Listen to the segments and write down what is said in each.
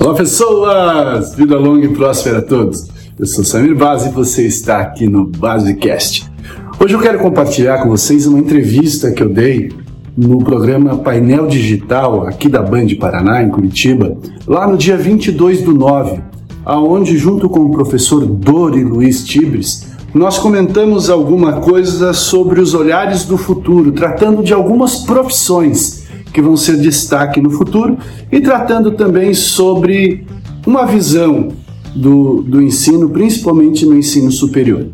Olá pessoas! Vida longa e próspera a todos. Eu sou Samir Baz e você está aqui no Basecast. Hoje eu quero compartilhar com vocês uma entrevista que eu dei no programa Painel Digital aqui da Band Paraná, em Curitiba, lá no dia 22 do 9, aonde junto com o professor Dori Luiz Tibres, nós comentamos alguma coisa sobre os olhares do futuro, tratando de algumas profissões que vão ser destaque no futuro e tratando também sobre uma visão do, do ensino, principalmente no ensino superior.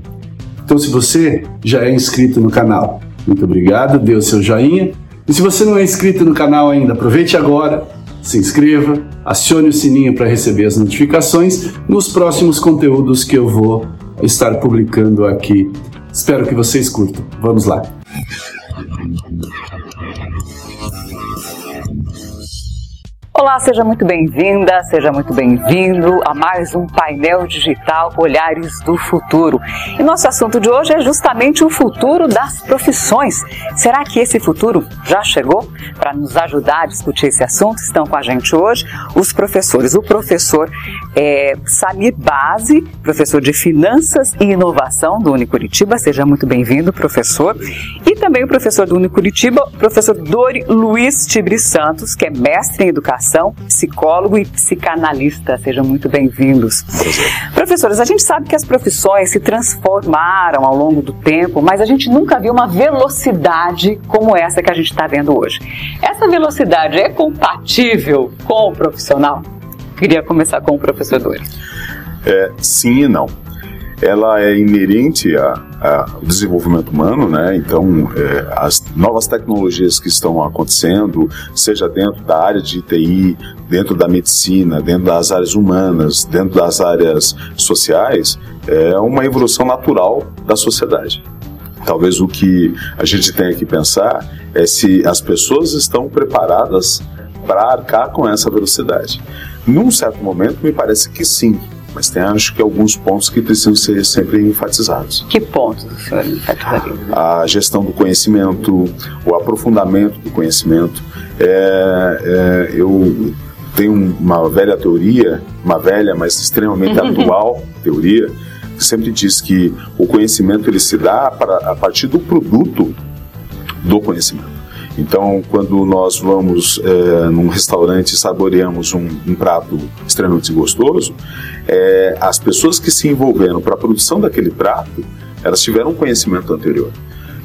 Então, se você já é inscrito no canal, muito obrigado, dê o seu joinha. E se você não é inscrito no canal ainda, aproveite agora, se inscreva, acione o sininho para receber as notificações nos próximos conteúdos que eu vou estar publicando aqui. Espero que vocês curtam. Vamos lá. Olá, seja muito bem-vinda, seja muito bem-vindo a mais um painel digital Olhares do Futuro. E nosso assunto de hoje é justamente o futuro das profissões. Será que esse futuro já chegou? Para nos ajudar a discutir esse assunto, estão com a gente hoje os professores. O professor é, Samir Base, professor de Finanças e Inovação do Unicuritiba. Seja muito bem-vindo, professor. E também o professor do Unicuritiba, professor Dori Luiz Tibri Santos, que é mestre em Educação psicólogo e psicanalista. Sejam muito bem-vindos. Professores, a gente sabe que as profissões se transformaram ao longo do tempo, mas a gente nunca viu uma velocidade como essa que a gente está vendo hoje. Essa velocidade é compatível com o profissional? Queria começar com o professor Dori. É, sim e não ela é inerente ao desenvolvimento humano, né? Então, é, as novas tecnologias que estão acontecendo, seja dentro da área de TI, dentro da medicina, dentro das áreas humanas, dentro das áreas sociais, é uma evolução natural da sociedade. Talvez o que a gente tenha que pensar é se as pessoas estão preparadas para arcar com essa velocidade. Num certo momento, me parece que sim, mas tem acho que alguns pontos que precisam ser sempre enfatizados. Que pontos o senhor enfatizaria? A gestão do conhecimento, o aprofundamento do conhecimento. É, é, eu tenho uma velha teoria, uma velha, mas extremamente atual teoria, que sempre diz que o conhecimento ele se dá para, a partir do produto do conhecimento. Então, quando nós vamos é, num restaurante e saboreamos um, um, prato extremamente gostoso, é, as pessoas que se envolveram para a produção daquele prato, elas tiveram um conhecimento anterior.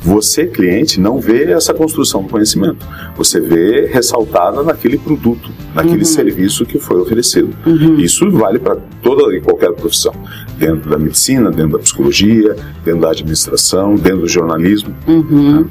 Você, cliente, não vê essa construção do conhecimento. Você vê ressaltada naquele produto, naquele uhum. serviço que foi oferecido. Uhum. Isso vale para toda e qualquer profissão. Dentro da medicina, dentro da psicologia, dentro da administração, dentro do jornalismo. Uhum. Né?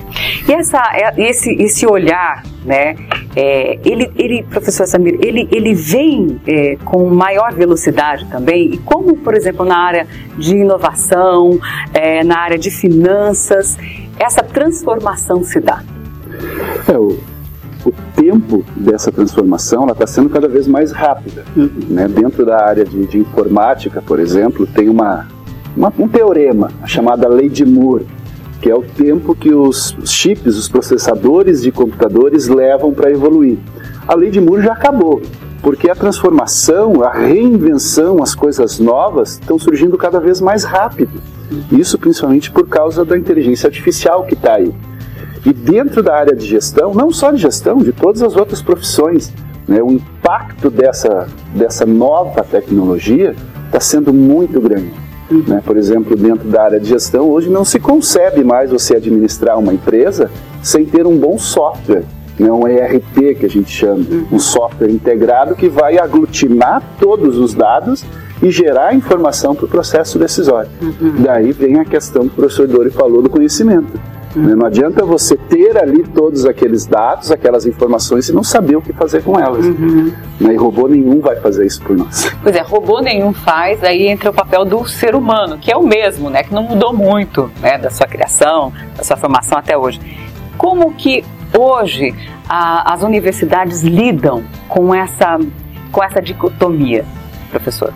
E essa, é, esse, esse olhar, né? É, ele, ele, professor Samir, ele, ele vem é, com maior velocidade também. E como, por exemplo, na área de inovação, é, na área de finanças, essa transformação se dá? É, o, o tempo dessa transformação está sendo cada vez mais rápida. Uhum. Né? Dentro da área de, de informática, por exemplo, tem uma, uma, um teorema chamada Lei de Moore, que é o tempo que os chips, os processadores de computadores levam para evoluir. A Lei de Moore já acabou, porque a transformação, a reinvenção, as coisas novas estão surgindo cada vez mais rápido. Isso principalmente por causa da inteligência artificial que está aí. E dentro da área de gestão, não só de gestão, de todas as outras profissões, né, o impacto dessa, dessa nova tecnologia está sendo muito grande. Né? Por exemplo, dentro da área de gestão, hoje não se concebe mais você administrar uma empresa sem ter um bom software, né? um ERP que a gente chama, um software integrado que vai aglutinar todos os dados e gerar informação para o processo decisório. Uhum. Daí vem a questão que o professor Dori falou do conhecimento. Uhum. Não adianta você ter ali todos aqueles dados, aquelas informações e não saber o que fazer com elas. Uhum. E robô nenhum vai fazer isso por nós. Pois é, robô nenhum faz, aí entra o papel do ser humano, que é o mesmo, né? Que não mudou muito né, da sua criação, da sua formação até hoje. Como que hoje a, as universidades lidam com essa, com essa dicotomia, professor?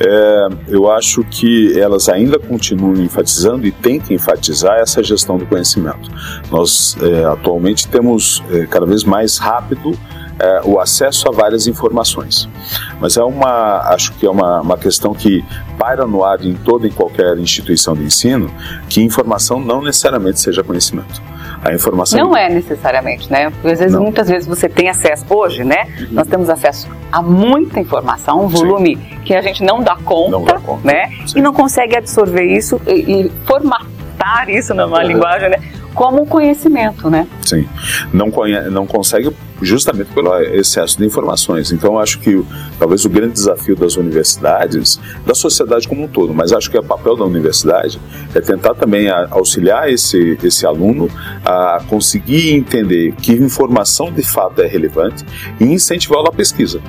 É, eu acho que elas ainda continuam enfatizando e têm que enfatizar essa gestão do conhecimento. Nós é, atualmente temos é, cada vez mais rápido é, o acesso a várias informações. Mas é uma, acho que é uma, uma questão que paira no ar em toda e qualquer instituição de ensino, que informação não necessariamente seja conhecimento. A informação não é necessariamente, né? Porque às vezes, muitas vezes você tem acesso hoje, né? Uhum. Nós temos acesso a muita informação, um volume Sim. que a gente não dá conta, não dá conta. né? Sim. E não consegue absorver isso e, e formatar isso numa uhum. linguagem, né? Como conhecimento, né? Sim, não, conhe não consegue justamente pelo excesso de informações. Então, acho que talvez o grande desafio das universidades, da sociedade como um todo, mas acho que o papel da universidade é tentar também auxiliar esse, esse aluno a conseguir entender que informação de fato é relevante e incentivá-lo à pesquisa.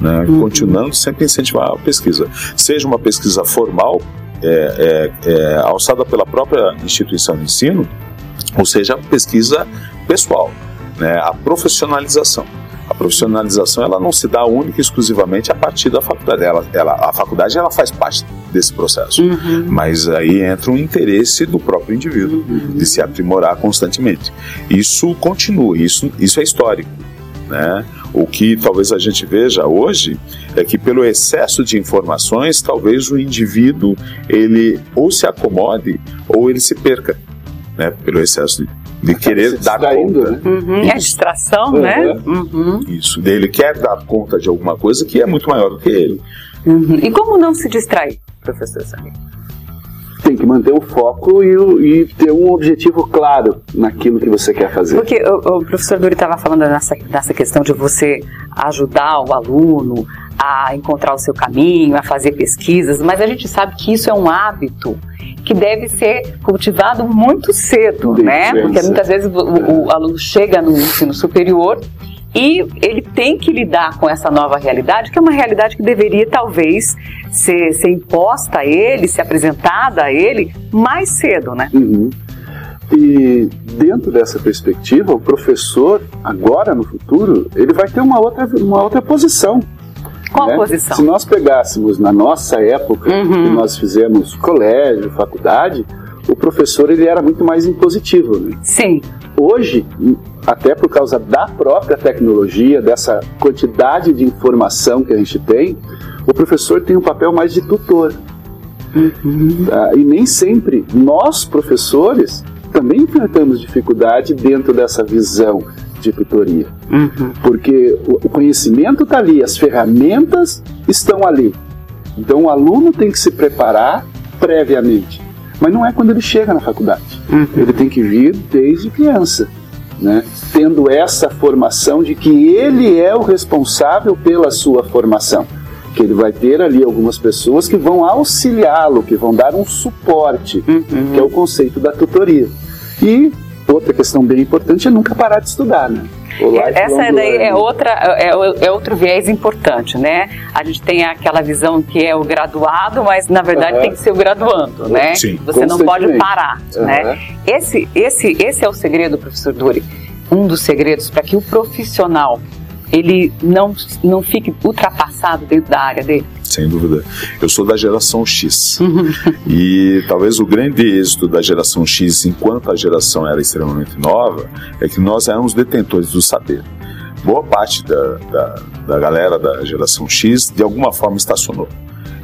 Né? Uhum. Continuando sempre incentivar a pesquisa, seja uma pesquisa formal, é, é, é, alçada pela própria instituição de ensino, ou seja, pesquisa pessoal, né, a profissionalização. A profissionalização ela não se dá única e exclusivamente a partir da faculdade. Ela, ela, a faculdade ela faz parte desse processo, uhum. mas aí entra um interesse do próprio indivíduo uhum. de se aprimorar constantemente. Isso continua, isso, isso é histórico. Né? O que talvez a gente veja hoje é que pelo excesso de informações, talvez o indivíduo ele ou se acomode ou ele se perca né? Pelo excesso de, de querer dar conta. Né? Uhum, é distração, uhum. né? Uhum. Isso, dele quer dar conta de alguma coisa que é muito maior do que ele. Uhum. E como não se distrair, professor Samir? Tem que manter o foco e, e, ter um objetivo claro naquilo que você quer fazer. Porque o, o professor Dori estava falando nessa, nessa questão de você ajudar o aluno a encontrar o seu caminho, a fazer pesquisas, mas a gente sabe que isso é um hábito que deve ser cultivado muito cedo, né? Porque muitas vezes o, o aluno chega no ensino superior e ele tem que lidar com essa nova realidade, que é uma realidade que deveria talvez ser, ser imposta a ele, ser apresentada a ele mais cedo, né? Uhum. E dentro dessa perspectiva, o professor, agora no futuro, ele vai ter uma outra, uma outra posição. Qual né? Se nós pegássemos na nossa época, uhum. que nós fizemos colégio, faculdade, o professor ele era muito mais impositivo. Né? Sim. Hoje, até por causa da própria tecnologia, dessa quantidade de informação que a gente tem, o professor tem um papel mais de tutor. Uhum. Ah, e nem sempre nós, professores, também enfrentamos dificuldade dentro dessa visão de tutoria. Uhum. Porque o conhecimento está ali, as ferramentas estão ali. Então o aluno tem que se preparar previamente. Mas não é quando ele chega na faculdade. Uhum. Ele tem que vir desde criança. Né? Tendo essa formação de que ele é o responsável pela sua formação. Que ele vai ter ali algumas pessoas que vão auxiliá-lo, que vão dar um suporte, uhum. que é o conceito da tutoria. E outra questão bem importante é nunca parar de estudar, né? Essa daí é outra é, é, outro viés importante, né? A gente tem aquela visão que é o graduado, mas na verdade uhum. tem que ser o graduando, né? Sim, Você não pode parar, uhum. né? Esse esse esse é o segredo, professor Duri. Um dos segredos para que o profissional ele não, não fique ultrapassado dentro da área dele? Sem dúvida. Eu sou da geração X. e talvez o grande êxito da geração X, enquanto a geração era extremamente nova, é que nós éramos detentores do saber. Boa parte da, da, da galera da geração X, de alguma forma, estacionou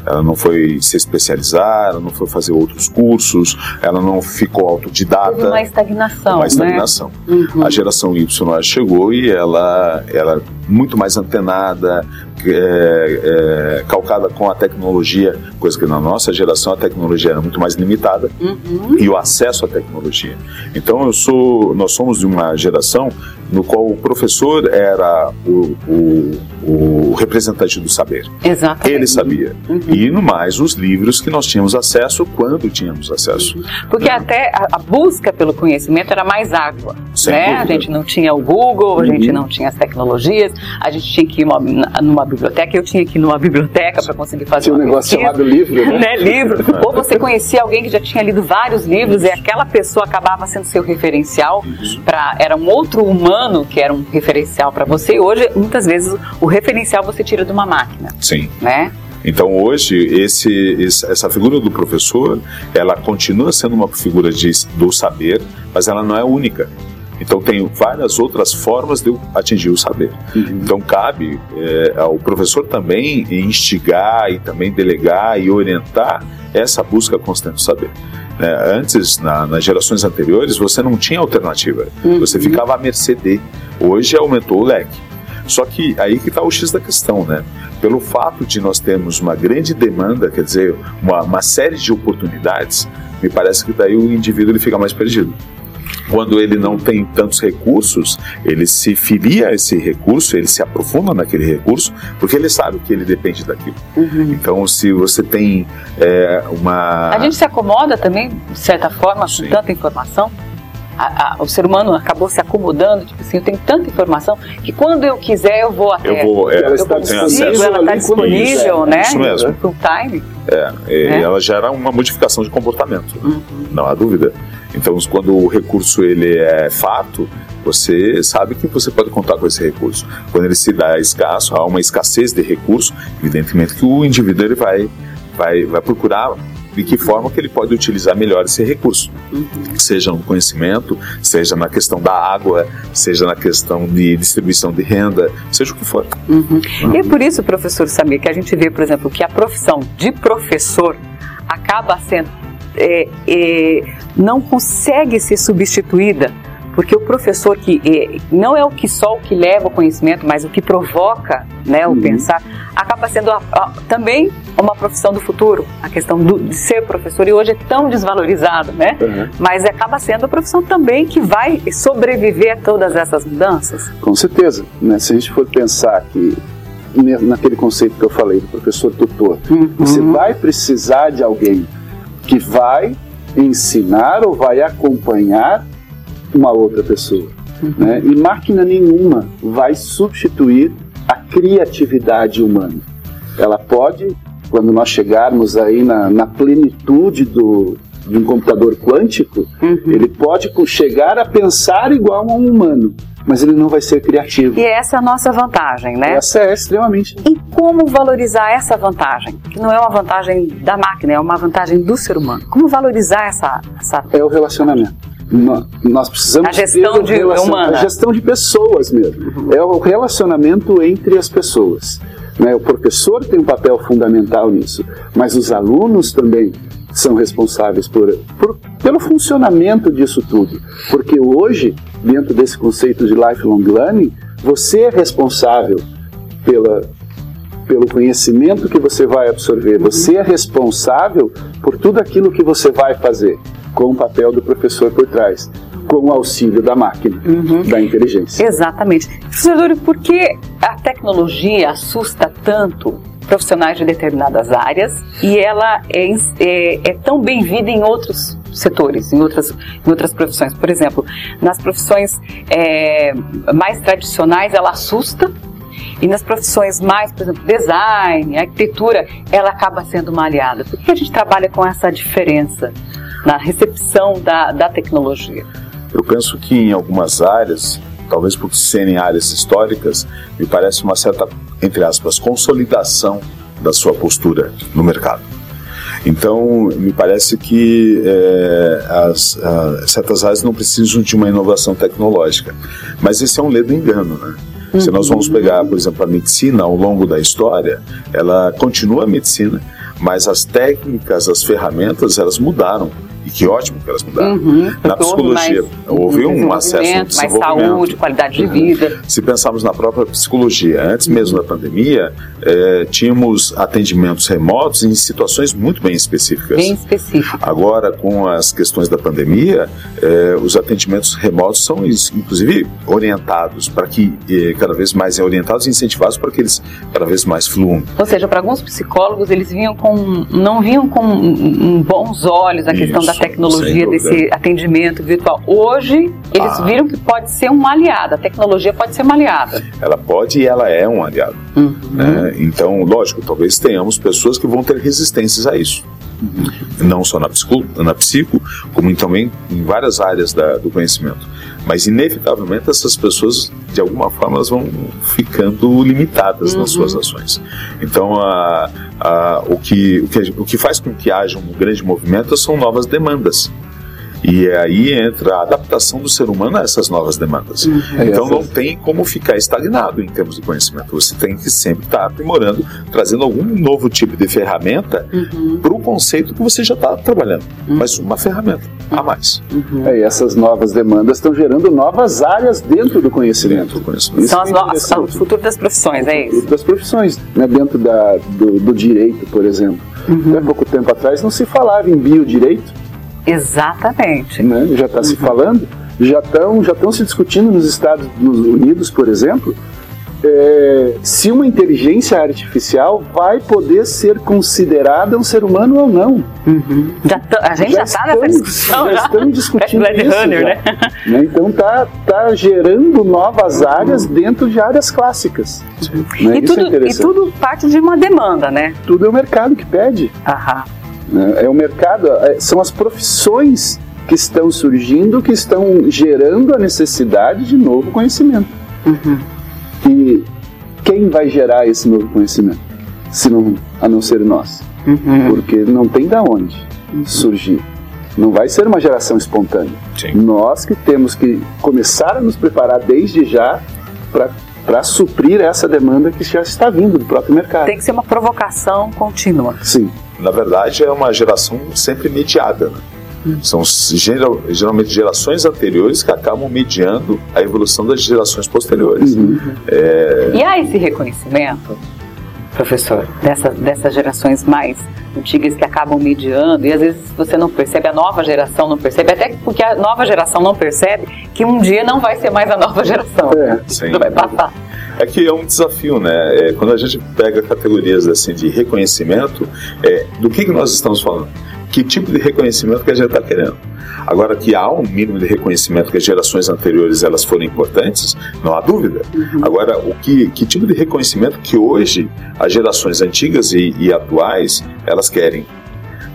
ela não foi se especializar, ela não foi fazer outros cursos, ela não ficou autodidata. Teve uma estagnação. Uma estagnação. Né? Uhum. A geração Y chegou e ela, ela é muito mais antenada, é, é, calcada com a tecnologia, coisa que na nossa geração a tecnologia era muito mais limitada uhum. e o acesso à tecnologia. Então eu sou, nós somos de uma geração no qual o professor era o, o, o representante do saber. Exatamente. Ele sabia. Uhum. E no mais os livros que nós tínhamos acesso quando tínhamos acesso. Uhum. Porque né? até a, a, busca pelo conhecimento era mais árdua. né? A gente não tinha o Google, a gente uhum. não tinha as tecnologias, a gente tinha que ir numa, numa biblioteca, eu tinha que ir numa biblioteca para conseguir fazer tinha um negócio pesquisa, chamado livro, né? né? Livro. Ou você conhecia alguém que já tinha lido vários livros e aquela pessoa acabava sendo seu referencial para era um outro humano humano que era um referencial para você, hoje muitas vezes o referencial você tira de uma máquina. Sim. Né? Então hoje esse, essa figura do professor, ela continua sendo uma figura de, do saber, mas ela não é única. Então tem várias outras formas de eu atingir o saber. Uhum. Então cabe é, ao professor também instigar e também delegar e orientar essa busca constante do saber. É, antes, na, nas gerações anteriores, você não tinha alternativa. Uhum. Você ficava à mercê de. Hoje aumentou o leque. Só que aí que está o X da questão, né? Pelo fato de nós termos uma grande demanda, quer dizer, uma, uma série de oportunidades, me parece que daí o indivíduo ele fica mais perdido quando ele não tem tantos recursos, ele se filia a esse recurso, ele se aprofunda naquele recurso, porque ele sabe que ele depende daquilo. Uhum. Então, se você tem é, uma. A gente se acomoda também, de certa forma, Sim. com tanta informação. A, a, o ser humano acabou se acomodando, tipo assim, eu tenho tanta informação que quando eu quiser eu vou até. Eu vou, é, eu consigo, acesso ela está disponível, né? Isso mesmo. Full time. É, e é. ela gera uma modificação de comportamento, uhum. não há dúvida. Então, quando o recurso ele é fato, você sabe que você pode contar com esse recurso. Quando ele se dá escasso, há uma escassez de recurso, evidentemente que o indivíduo ele vai, vai, vai procurar de que forma que ele pode utilizar melhor esse recurso, seja no conhecimento, seja na questão da água, seja na questão de distribuição de renda, seja o que for. Uhum. Uhum. E é por isso, professor Samir, que a gente vê, por exemplo, que a profissão de professor acaba sendo é, é, não consegue ser substituída, porque o professor que é, não é o que só o que leva o conhecimento, mas o que provoca né, o uhum. pensar, acaba sendo a, a, também uma profissão do futuro, a questão do, de ser professor, e hoje é tão desvalorizado, né? Uhum. Mas acaba sendo a profissão também que vai sobreviver a todas essas mudanças. Com certeza. Né? Se a gente for pensar que naquele conceito que eu falei do professor tutor, uhum. você vai precisar de alguém que vai ensinar ou vai acompanhar uma outra pessoa. Uhum. Né? E máquina nenhuma vai substituir a criatividade humana. Ela pode, quando nós chegarmos aí na, na plenitude do, de um computador quântico, uhum. ele pode chegar a pensar igual a um humano, mas ele não vai ser criativo. E essa é a nossa vantagem, né? Essa é extremamente. E como valorizar essa vantagem? Que não é uma vantagem da máquina, é uma vantagem do ser humano. Como valorizar essa. essa... É o relacionamento. Nós precisamos a gestão de relacion... humana. a gestão de pessoas mesmo. Uhum. É o relacionamento entre as pessoas. Né? O professor tem um papel fundamental nisso, mas os alunos também são responsáveis por, por, pelo funcionamento disso tudo. Porque hoje, dentro desse conceito de lifelong learning, você é responsável pela, pelo conhecimento que você vai absorver, você é responsável por tudo aquilo que você vai fazer, com o papel do professor por trás, com o auxílio da máquina, uhum. da inteligência. Exatamente. Professor, por que a tecnologia assusta tanto profissionais de determinadas áreas e ela é, é, é tão bem-vinda em outros setores, em outras, em outras profissões. Por exemplo, nas profissões é, mais tradicionais ela assusta e nas profissões mais, por exemplo, design, arquitetura, ela acaba sendo uma aliada. Por que a gente trabalha com essa diferença na recepção da, da tecnologia? Eu penso que em algumas áreas talvez por serem áreas históricas, me parece uma certa, entre aspas, consolidação da sua postura no mercado. Então, me parece que é, as, certas áreas não precisam de uma inovação tecnológica. Mas esse é um ledo engano, né? Se nós vamos uhum. pegar, por exemplo, a medicina ao longo da história, ela continua a medicina, mas as técnicas, as ferramentas, elas mudaram. E que ótimo que elas mudaram. Uhum, na psicologia, houve um acesso ao desenvolvimento. Mais saúde, qualidade de vida. Se pensarmos na própria psicologia, antes mesmo da pandemia, é, tínhamos atendimentos remotos em situações muito bem específicas. Bem específicas. Agora, com as questões da pandemia, é, os atendimentos remotos são, inclusive, orientados para que, é, cada vez mais orientados e incentivados para que eles cada vez mais fluam. Ou seja, para alguns psicólogos, eles vinham com, não vinham com bons olhos a questão Isso, da tecnologia, desse atendimento virtual. Hoje, eles ah. viram que pode ser uma aliada, a tecnologia pode ser uma aliada. Ela pode e ela é um aliado. Uhum. Né? Então, lógico, talvez tenhamos pessoas que vão ter resistências a isso. Não só na psico, na psico como também em várias áreas da, do conhecimento. Mas, inevitavelmente, essas pessoas, de alguma forma, elas vão ficando limitadas uhum. nas suas ações. Então, a, a, o, que, o, que, o que faz com que haja um grande movimento são novas demandas. E aí entra a adaptação do ser humano a essas novas demandas. Uhum. Então não tem como ficar estagnado em termos de conhecimento. Você tem que sempre estar aprimorando, trazendo algum novo tipo de ferramenta uhum. para o conceito que você já está trabalhando. Uhum. Mas uma ferramenta a mais. Uhum. É, e essas novas demandas estão gerando novas áreas dentro do conhecimento. Dentro do conhecimento. São as é novas, o futuro das profissões, é isso? O futuro das profissões, né, dentro da, do, do direito, por exemplo. Uhum. Há pouco tempo atrás não se falava em biodireito. Exatamente. Né? Já está uhum. se falando, já estão já se discutindo nos Estados Unidos, por exemplo, é, se uma inteligência artificial vai poder ser considerada um ser humano ou não. Uhum. Já a gente já está nessa discussão. Já, já estão discutindo isso. Runner, né? né? Então está tá gerando novas uhum. áreas dentro de áreas clássicas. Né? E, tudo, é e tudo parte de uma demanda, né? Tudo é o mercado que pede. Aham. Né? É o mercado, é, são as profissões que estão surgindo, que estão gerando a necessidade de novo conhecimento. Uhum. E quem vai gerar esse novo conhecimento? Se não, a não ser nós. Uhum. Porque não tem da onde uhum. surgir. Não vai ser uma geração espontânea. Sim. Nós que temos que começar a nos preparar desde já para suprir essa demanda que já está vindo do próprio mercado. Tem que ser uma provocação contínua. Sim na verdade, é uma geração sempre mediada. Né? Hum. São geral, geralmente gerações anteriores que acabam mediando a evolução das gerações posteriores. Uhum. É... E há esse reconhecimento, professor, dessa, dessas gerações mais antigas que acabam mediando, e às vezes você não percebe, a nova geração não percebe, até porque a nova geração não percebe que um dia não vai ser mais a nova geração. É, sim. Não vai passar. É que é um desafio, né? É, quando a gente pega categorias assim de reconhecimento, é, do que, que nós estamos falando? Que tipo de reconhecimento que a gente está querendo? Agora que há um mínimo de reconhecimento que as gerações anteriores elas foram importantes, não há dúvida. Uhum. Agora, o que, que tipo de reconhecimento que hoje as gerações antigas e, e atuais elas querem?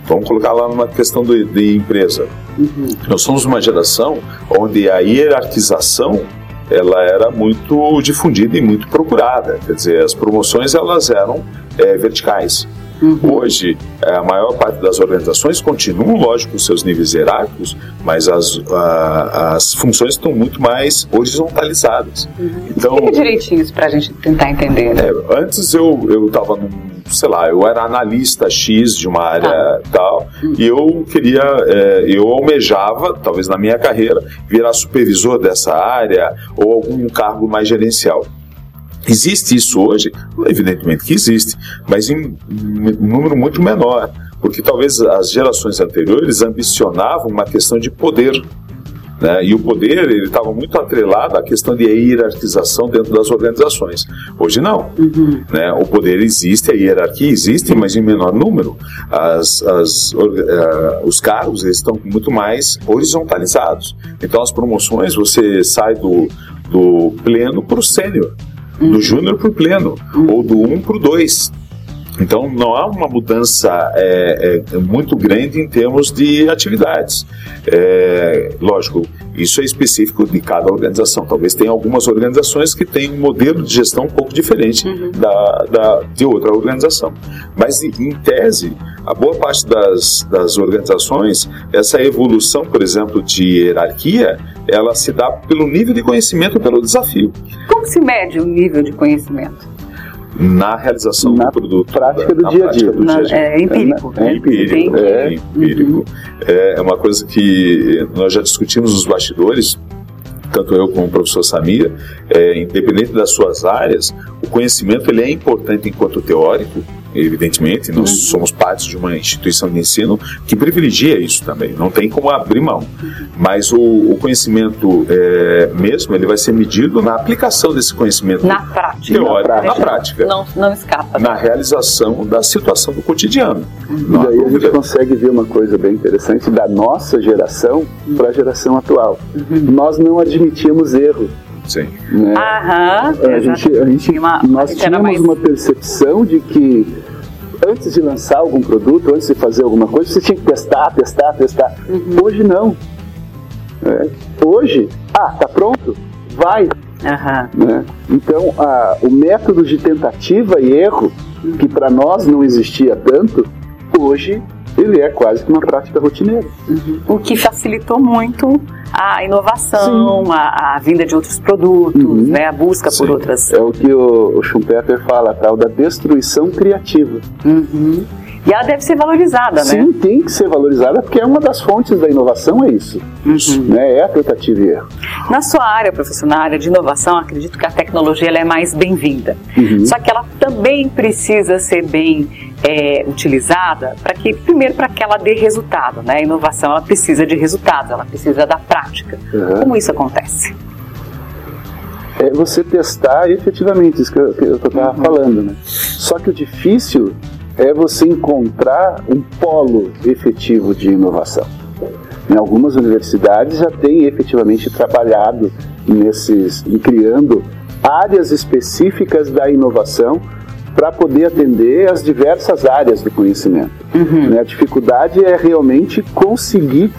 Vamos colocar lá numa questão de, de empresa. Uhum. Nós somos uma geração onde a hierarquização ela era muito difundida e muito procurada. Quer dizer, as promoções elas eram é, verticais. Uhum. Hoje, é, a maior parte das organizações continuam, lógico, com seus níveis hierárquicos, mas as, a, as funções estão muito mais horizontalizadas. Uhum. Então, Explica direitinho isso para a gente tentar entender. Né? É, antes eu estava num sei lá, eu era analista X de uma área ah. tal, e eu queria, é, eu almejava, talvez na minha carreira, virar supervisor dessa área ou algum cargo mais gerencial. Existe isso hoje? Evidentemente que existe, mas em um número muito menor, porque talvez as gerações anteriores ambicionavam uma questão de poder né? E o poder ele estava muito atrelado à questão de hierarquização dentro das organizações. Hoje não. Uhum. Né? O poder existe, a hierarquia existe, mas em menor número. As, as, uh, os cargos estão muito mais horizontalizados. Então as promoções você sai do, do pleno para o sênior, uhum. do júnior para o pleno, uhum. ou do 1 um para o 2. Então, não há uma mudança é, é, muito grande em termos de atividades. É, lógico, isso é específico de cada organização. Talvez tenha algumas organizações que têm um modelo de gestão um pouco diferente uhum. da, da, de outra organização. Mas, em tese, a boa parte das, das organizações, essa evolução, por exemplo, de hierarquia, ela se dá pelo nível de conhecimento, pelo desafio. Como se mede o nível de conhecimento? Na realização na do produto. Prática do dia a dia. Do dia, -dia. É empírico. É, é empírico. É, empírico. Uhum. É uma coisa que nós já discutimos nos bastidores, tanto eu como o professor Samir, é, independente das suas áreas, o conhecimento ele é importante enquanto teórico, evidentemente, nós uhum. somos parte de uma instituição de ensino que privilegia isso também, não tem como abrir mão. Mas o, o conhecimento é, mesmo, ele vai ser medido na aplicação desse conhecimento na prática. teórico, na prática. Na prática. Não, não escapa. Na realização da situação do cotidiano. Uhum. E daí a gente consegue ver uma coisa bem interessante da nossa geração para a geração atual. Uhum. Nós não admitíamos erro. Sim. Né? Aham, a gente, a gente, uma, nós tínhamos mais... uma percepção de que antes de lançar algum produto, antes de fazer alguma coisa, você tinha que testar, testar, testar. Uhum. Hoje não. É. Hoje, ah, tá pronto? Vai. Uhum. Né? Então, a, o método de tentativa e erro, que para nós não existia tanto, hoje ele é quase que uma prática rotineira. Uhum. O que facilitou muito a inovação, a, a, vinda de outros produtos, uhum. né, a busca Sim. por outras. É o que o, o Schumpeter fala, tal da destruição criativa. Uhum. E ela deve ser valorizada, Sim, né? Sim, tem que ser valorizada porque é uma das fontes da inovação, é isso. Uhum. Né? É a tentativa e erro. Na sua área, professor, na área de inovação, acredito que a tecnologia ela é mais bem-vinda. Uhum. Só que ela também precisa ser bem é, utilizada para que, primeiro, para que ela dê resultado. Né? A inovação ela precisa de resultados, ela precisa da prática. Uhum. Como isso acontece? É você testar efetivamente isso que eu estava uhum. falando. Né? Só que o difícil é você encontrar um polo efetivo de inovação. Em algumas universidades já têm efetivamente trabalhado nesses, em criando áreas específicas da inovação para poder atender as diversas áreas do conhecimento. Uhum. Né, a dificuldade é realmente conseguir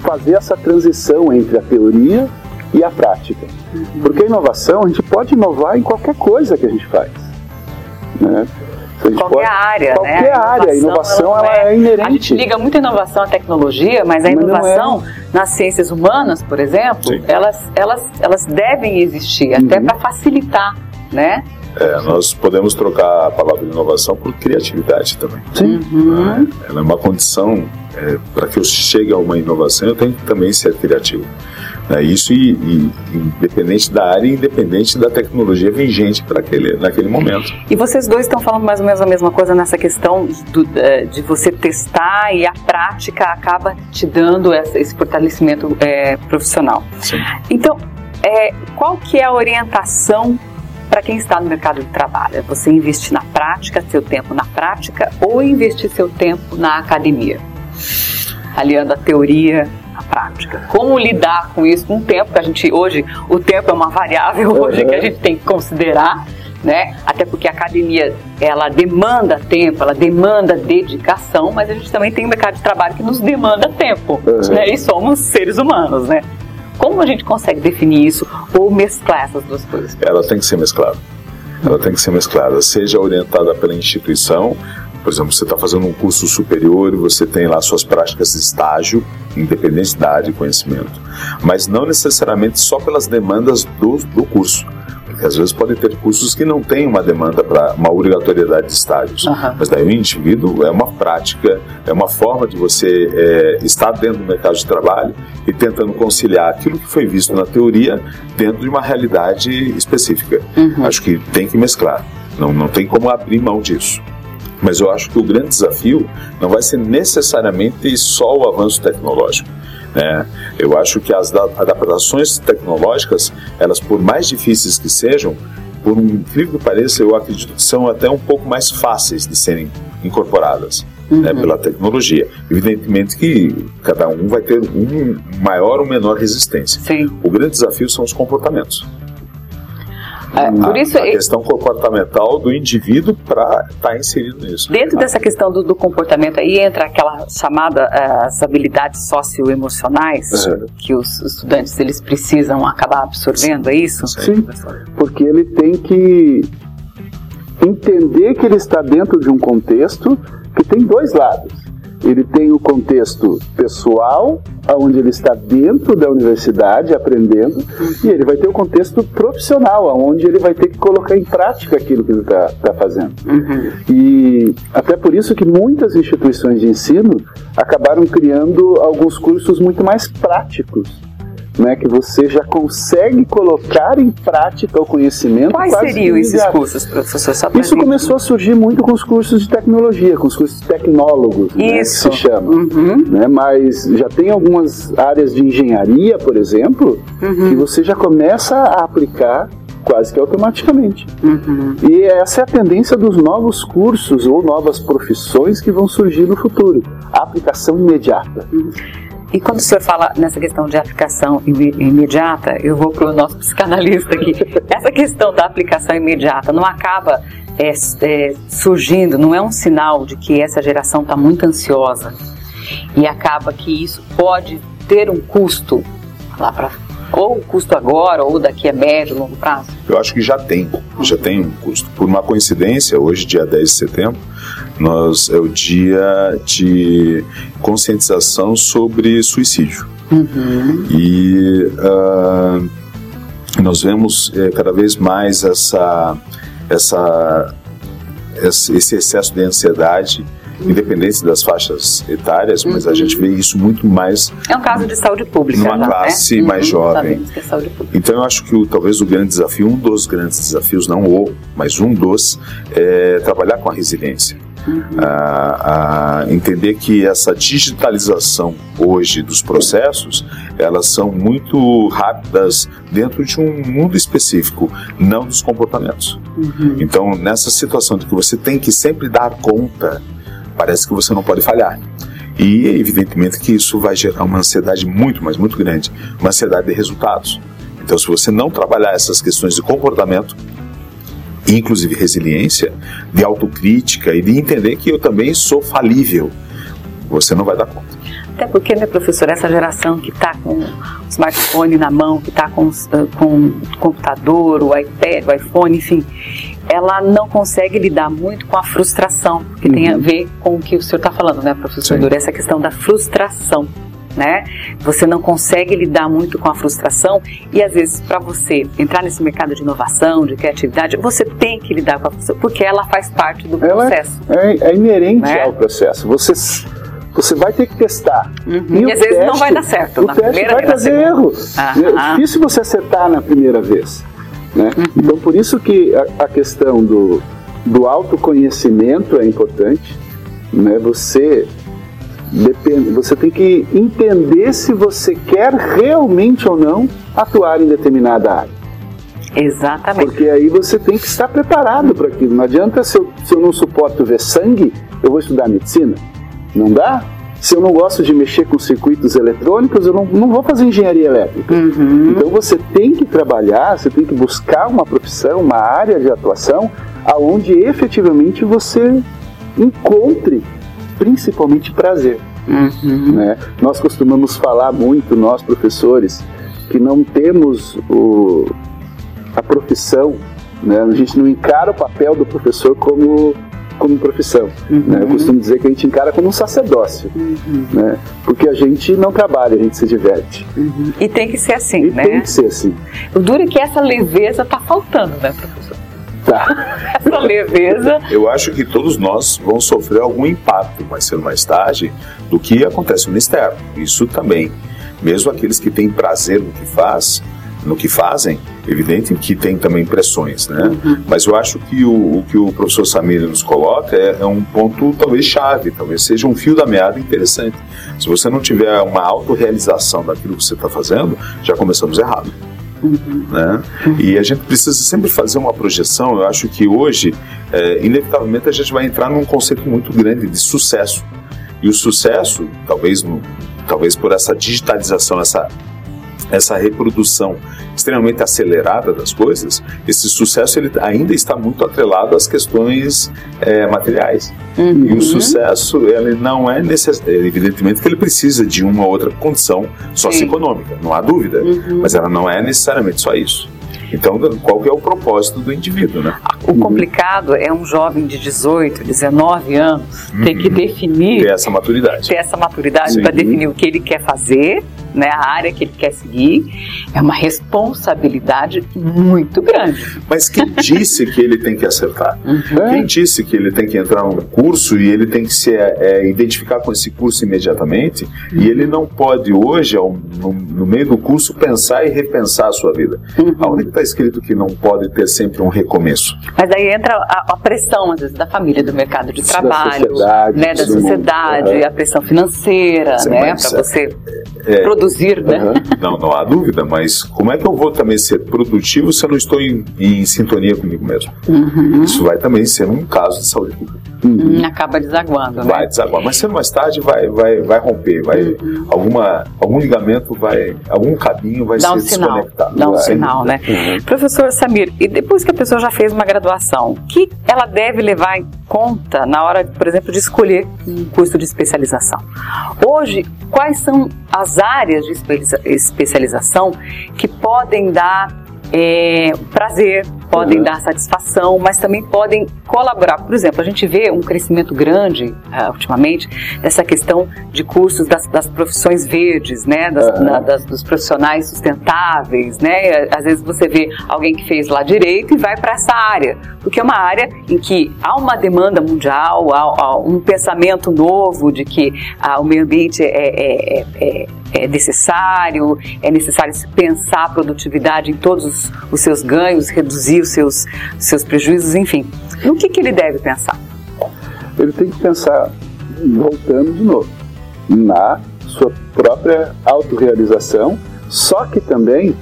fazer essa transição entre a teoria e a prática. Uhum. Porque a inovação, a gente pode inovar em qualquer coisa que a gente faz. Né? Qualquer pode, área, qualquer né? área. A inovação, ela, ela é, é, inerente. A gente liga muito inovação à tecnologia, mas a mas é. inovação é. nas ciências humanas, por exemplo, elas, elas, elas devem existir, uhum. até para facilitar, né? É, nós podemos trocar a palavra inovação por criatividade também. Sim. Uhum. Ela é uma condição é, para que eu chegue a uma inovação, eu tenho que também ser criativo. Né? Isso e, e, independente da área, independente da tecnologia vigente para aquele naquele momento. E vocês dois estão falando mais ou menos a mesma coisa nessa questão do, de você testar e a prática acaba te dando esse fortalecimento é, profissional. Sim. Então, é, qual que é a orientação para quem está no mercado de trabalho? É você investir na prática, seu tempo na prática, ou investir seu tempo na academia? Aliando a teoria a prática. Como lidar com isso com o tempo, que a gente hoje, o tempo é uma variável hoje que a gente tem que considerar, né? Até porque a academia, ela demanda tempo, ela demanda dedicação, mas a gente também tem um mercado de trabalho que nos demanda tempo, uhum. né? E somos seres humanos, né? Como a gente consegue definir isso ou mesclar essas duas coisas? Ela tem que ser mesclada. Ela tem que ser mesclada, seja orientada pela instituição, por exemplo, você está fazendo um curso superior e você tem lá suas práticas de estágio, independente da área de conhecimento, mas não necessariamente só pelas demandas do, do curso. Porque às vezes podem ter cursos que não têm uma demanda para uma obrigatoriedade de estágios, uhum. mas daí o indivíduo é uma prática, é uma forma de você é, estar dentro do mercado de trabalho e tentando conciliar aquilo que foi visto na teoria dentro de uma realidade específica. Uhum. Acho que tem que mesclar, não, não tem como abrir mão disso. Mas eu acho que o grande desafio não vai ser necessariamente só o avanço tecnológico. Né? Eu acho que as adaptações tecnológicas, elas por mais difíceis que sejam, por um incrível que pareça, eu acredito que são até um pouco mais fáceis de serem incorporadas. Né, uhum. Né, pela tecnologia. Evidentemente que cada um vai ter um maior ou menor resistência. Sim. O grande desafio são os comportamentos. É, por isso, a, questão comportamental do indivíduo para estar tá inserido nisso. Dentro dessa questão do, do, comportamento aí entra aquela chamada uh, as habilidades socioemocionais uhum. que os estudantes eles precisam acabar absorvendo, é isso? Sim, porque ele tem que entender que ele está dentro de um contexto que tem dois lados ele tem o contexto pessoal, onde ele está dentro da universidade aprendendo, e ele vai ter o contexto profissional, onde ele vai ter que colocar em prática aquilo que ele está tá fazendo. Uhum. E até por isso que muitas instituições de ensino acabaram criando alguns cursos muito mais práticos né, que você já consegue colocar em prática o conhecimento. Quais seriam esses cursos, professor? Isso começou a surgir muito com os cursos de tecnologia, com os cursos tecnólogos, né, que se chama. Uhum. Né, mas já tem algumas áreas de engenharia, por exemplo, uhum. que você já começa a aplicar quase que automaticamente. Uhum. E essa é a tendência dos novos cursos ou novas profissões que vão surgir no futuro. A aplicação imediata. Uhum. E quando o senhor fala nessa questão de aplicação imediata, eu vou para o nosso psicanalista aqui. Essa questão da aplicação imediata não acaba é, é, surgindo, não é um sinal de que essa geração está muito ansiosa e acaba que isso pode ter um custo lá para ou custo agora ou daqui a médio, longo prazo? Eu acho que já tem, já tem um custo. Por uma coincidência, hoje, dia 10 de setembro, Nós é o dia de conscientização sobre suicídio. Uhum. E uh, nós vemos é, cada vez mais essa, essa, esse excesso de ansiedade independente das faixas etárias, mas a gente vê isso muito mais. É um caso de saúde pública. Numa já, classe né? mais uhum, jovem. É. Então eu acho que o, talvez o grande desafio, um dos grandes desafios, não o, mas um dos, é trabalhar com a resiliência. Uhum. A, a entender que essa digitalização hoje dos processos elas são muito rápidas dentro de um mundo específico, não dos comportamentos. Uhum. Então, nessa situação de que você tem que sempre dar conta parece que você não pode falhar. E evidentemente que isso vai gerar uma ansiedade muito, mas muito grande, uma ansiedade de resultados. Então, se você não trabalhar essas questões de comportamento, inclusive resiliência, de autocrítica e de entender que eu também sou falível, você não vai dar conta. Até porque, né, professor, essa geração que está com o smartphone na mão, que está com, com o computador, o iPad, o iPhone, enfim, ela não consegue lidar muito com a frustração, que uhum. tem a ver com o que o senhor está falando, né, professor Dura? Essa questão da frustração. Né? Você não consegue lidar muito com a frustração e às vezes para você entrar nesse mercado de inovação, de criatividade, você tem que lidar com a frustração porque ela faz parte do ela processo. É, é inerente né? ao processo. Você você vai ter que testar. Uhum. E, e às vezes não vai dar certo. O teste vai trazer erro. É difícil você acertar na primeira vez. Né? Uhum. Então, por isso que a, a, questão do, do autoconhecimento é importante. Né? Você, depende, você tem que entender se você quer realmente ou não atuar em determinada área. Exatamente. Porque aí você tem que estar preparado para aquilo. Não adianta se eu, se eu não suporto ver sangue, eu vou estudar medicina. Não dá? Se eu não gosto de mexer com circuitos eletrônicos, eu não, não vou fazer engenharia elétrica. Uhum. Então você tem que trabalhar, você tem que buscar uma profissão, uma área de atuação, aonde efetivamente você encontre principalmente prazer. Uhum. Né? Nós costumamos falar muito, nós professores, que não temos o, a profissão, né? a gente não encara o papel do professor como como profissão. Uhum. Né? Eu costumo dizer que a gente encara como um sacerdócio, uhum. né? porque a gente não trabalha, a gente se diverte. Uhum. E tem que ser assim, e né? Tem que ser assim. O duro é que essa leveza está faltando, né, professor? Tá. Essa leveza. Eu acho que todos nós vamos sofrer algum impacto, mais cedo mais tarde, do que acontece no externo. Isso também. Mesmo aqueles que têm prazer no que faz, no que fazem, evidente que tem também pressões, né? Uhum. Mas eu acho que o, o, que o professor Samir nos coloca é, é, um ponto talvez chave, talvez seja um fio da meada interessante. Se você não tiver uma autorrealização daquilo que você está fazendo, já começamos errado. Né? E a gente precisa sempre fazer uma projeção. Eu acho que hoje, é, inevitavelmente, a gente vai entrar num conceito muito grande de sucesso. E o sucesso, talvez, talvez por essa digitalização, essa essa reprodução extremamente acelerada das coisas, esse sucesso ele ainda está muito atrelado às questões é, materiais. Uhum. E o sucesso ele não é necessário, evidentemente que ele precisa de uma outra condição socioeconômica, não há dúvida, uhum. mas ela não é necessariamente só isso. Então, qual é o propósito do indivíduo, né? O complicado é um jovem de 18, 19 anos ter que Uhum. definir, Ter essa maturidade. ter essa maturidade para definir o que ele quer fazer, né, a área que ele quer seguir. É uma responsabilidade muito grande. Mas quem disse que ele tem que acertar? Quem disse que ele tem que entrar num curso e ele tem que se é, identificar com esse curso imediatamente e ele não pode hoje, ao- no, no meio do curso, pensar e repensar a sua vida? Aonde está escrito que não pode ter sempre um recomeço? Mas aí entra a, a pressão, às vezes, da família, do mercado de Da trabalho, sociedade, né, da mundo. sociedade, Aham. a pressão financeira, né, para você é, produzir, né? Aham. Não, não há dúvida, mas como é que eu vou também ser produtivo se eu não estou em, em sintonia comigo mesmo? Uhum. Isso vai também ser um caso de saúde pública. Hum, acaba desaguando, né? Vai desaguar, mas ou mais tarde vai, vai, vai romper, vai, alguma, algum ligamento vai, algum caminho vai Dá ser um sinal, desconectado. dá um Vai. sinal, né? Professor Samir, e depois que a pessoa já fez uma graduação, o que ela deve levar em conta na hora, por exemplo, de escolher um curso de especialização? Hoje, quais são as áreas de especializa- especialização que podem dar é, prazer, podem uhum. dar satisfação, mas também podem colaborar. Por exemplo, a gente vê um crescimento grande uh, ultimamente dessa questão de cursos das, das profissões verdes, né, das, uhum. na, das, dos profissionais sustentáveis, né. Às vezes você vê alguém que fez lá direito e vai para essa área, porque é uma área em que há uma demanda mundial, há, há um pensamento novo de que ah, o meio ambiente é, é, é, é, é necessário, é necessário se pensar a produtividade em todos os, os seus ganhos, reduzir os seus, seus prejuízos, enfim. No que, que ele deve pensar? Ele tem que pensar, voltando de novo, na sua própria autorrealização, só que também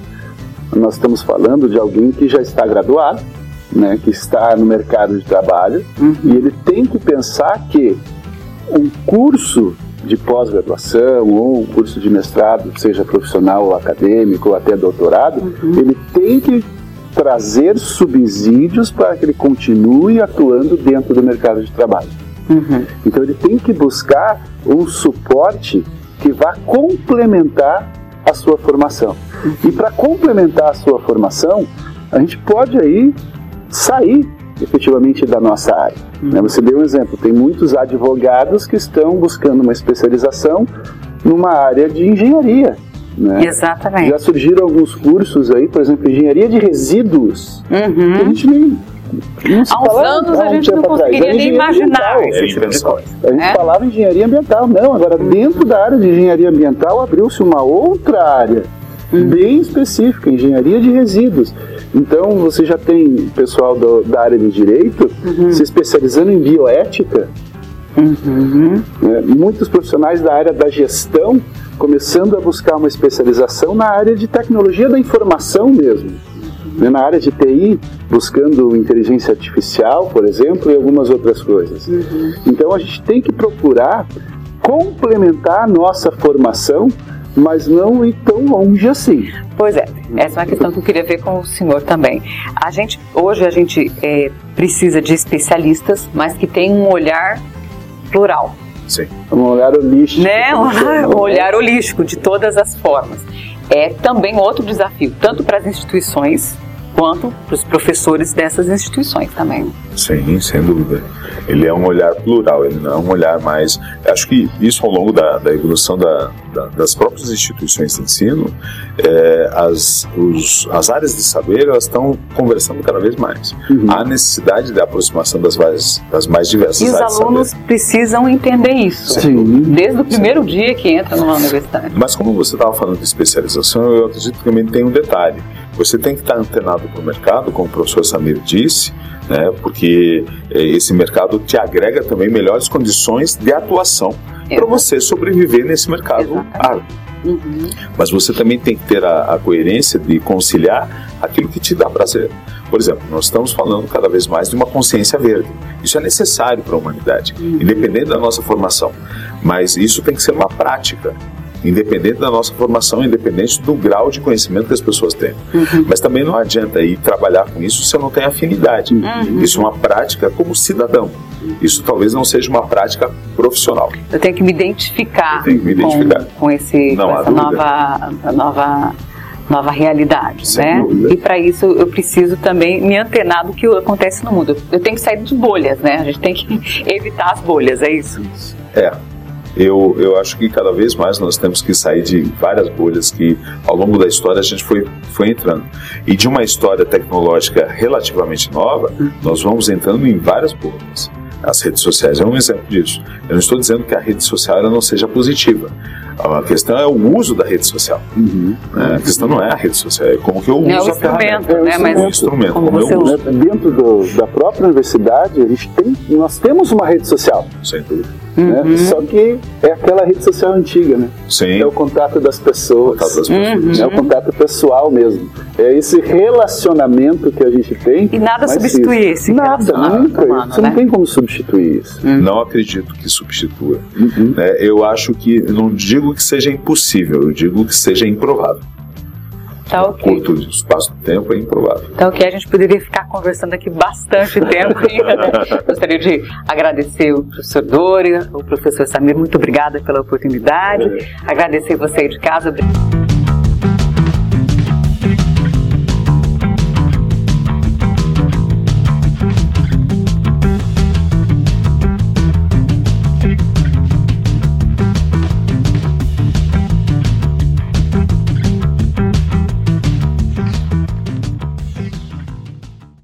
nós estamos falando de alguém que já está graduado, né, que está no mercado de trabalho, uhum. e ele tem que pensar que um curso de pós-graduação ou um curso de mestrado, seja profissional ou acadêmico ou até doutorado, uhum. ele tem que trazer subsídios para que ele continue atuando dentro do mercado de trabalho. Uhum. Então ele tem que buscar um suporte que vá complementar a sua formação. Uhum. E para complementar a sua formação, a gente pode aí sair efetivamente da nossa área. Uhum. Você deu um exemplo, tem muitos advogados que estão buscando uma especialização numa área de engenharia. Né? Exatamente. Já surgiram alguns cursos aí, por exemplo, engenharia de resíduos, uhum. que a gente nem Há uns anos a gente não conseguiria nem imaginar esse tipo de coisa. A gente é? falava engenharia ambiental, não. Agora, dentro da área de engenharia ambiental, abriu-se uma outra área uhum. bem específica, engenharia de resíduos. Então, você já tem pessoal do, da área de direito uhum. se especializando em bioética. Uhum. É, muitos profissionais da área da gestão começando a buscar uma especialização na área de tecnologia da informação mesmo. Né, na área de TI, buscando inteligência artificial, por exemplo, e algumas outras coisas. Uhum. Então a gente tem que procurar complementar a nossa formação mas não ir tão longe assim. Pois é, essa é uma questão que eu queria ver com o senhor também. A gente, hoje a gente é, precisa de especialistas, mas que tem um olhar plural. Sim. Um olhar holístico. Né? Um olhar holístico de todas as formas. É também outro desafio, tanto para as instituições quanto para os professores dessas instituições também. Sim, sem dúvida. Ele é um olhar plural, ele não é um olhar mais. Acho que isso ao longo da, da evolução da, da, das próprias instituições de ensino, é, as, os, as áreas de saber elas estão conversando cada vez mais. Uhum. Há necessidade da aproximação das, várias, das mais diversas e áreas. os alunos precisam entender isso, Sim. desde o primeiro Sim. dia que entra numa universidade. Mas como você estava falando de especialização, eu acredito que também tem um detalhe. Você tem que estar antenado para o mercado, como o professor Samir disse, né, porque eh, esse mercado te agrega também melhores condições de atuação para você sobreviver nesse mercado árduo. Uhum. Mas você também tem que ter a, a, coerência de conciliar aquilo que te dá prazer. Por exemplo, nós estamos falando cada vez mais de uma consciência verde. Isso é necessário para a humanidade, uhum. independente da nossa formação. Mas isso tem que ser uma prática independente da nossa formação, independente do grau de conhecimento que as pessoas têm. Uhum. Mas também não adianta ir trabalhar com isso se eu não tenho afinidade. Uhum. Isso é uma prática como cidadão. Isso talvez não seja uma prática profissional. Eu tenho que me identificar, que me identificar. Com, com, esse, não, com essa nova, nova nova realidade, Sem né? Dúvida. E para isso eu preciso também me antenar do que acontece no mundo. Eu tenho que sair de bolhas, né? A gente tem que evitar as bolhas, é isso? É, eu, eu acho que cada vez mais nós temos que sair de várias bolhas que ao longo da história a gente foi, foi entrando. E de uma história tecnológica relativamente nova, nós vamos entrando em várias bolhas. As redes sociais é um exemplo disso. Eu não estou dizendo que a rede social ela não seja positiva. A questão é o uso da rede social. Uhum. Né? A questão não é a rede social, é como que eu é uso a ferramenta. É, né? Mas o instrumento, como, como eu uso. Dentro do, da própria universidade, a gente tem, nós temos uma rede social. Sem dúvida. Né? Uhum. Só que é aquela rede social antiga, né? Sim. É o contato das pessoas. Contato das pessoas. Uhum. É o contato pessoal mesmo. É esse relacionamento que a gente tem. E nada substitui esse Nada, nunca. Humano, você né? não tem como substituir isso. Uhum. Não acredito que substitua. Uhum. É, eu acho que, não digo que seja impossível, eu digo que seja improvável. Tá ok. Curto espaço de tempo é improvável. Tá ok, a gente poderia ficar conversando aqui bastante tempo ainda. Né? Gostaria de agradecer o professor Dória, o professor Samir, muito obrigada pela oportunidade. É. Agradecer você aí de casa.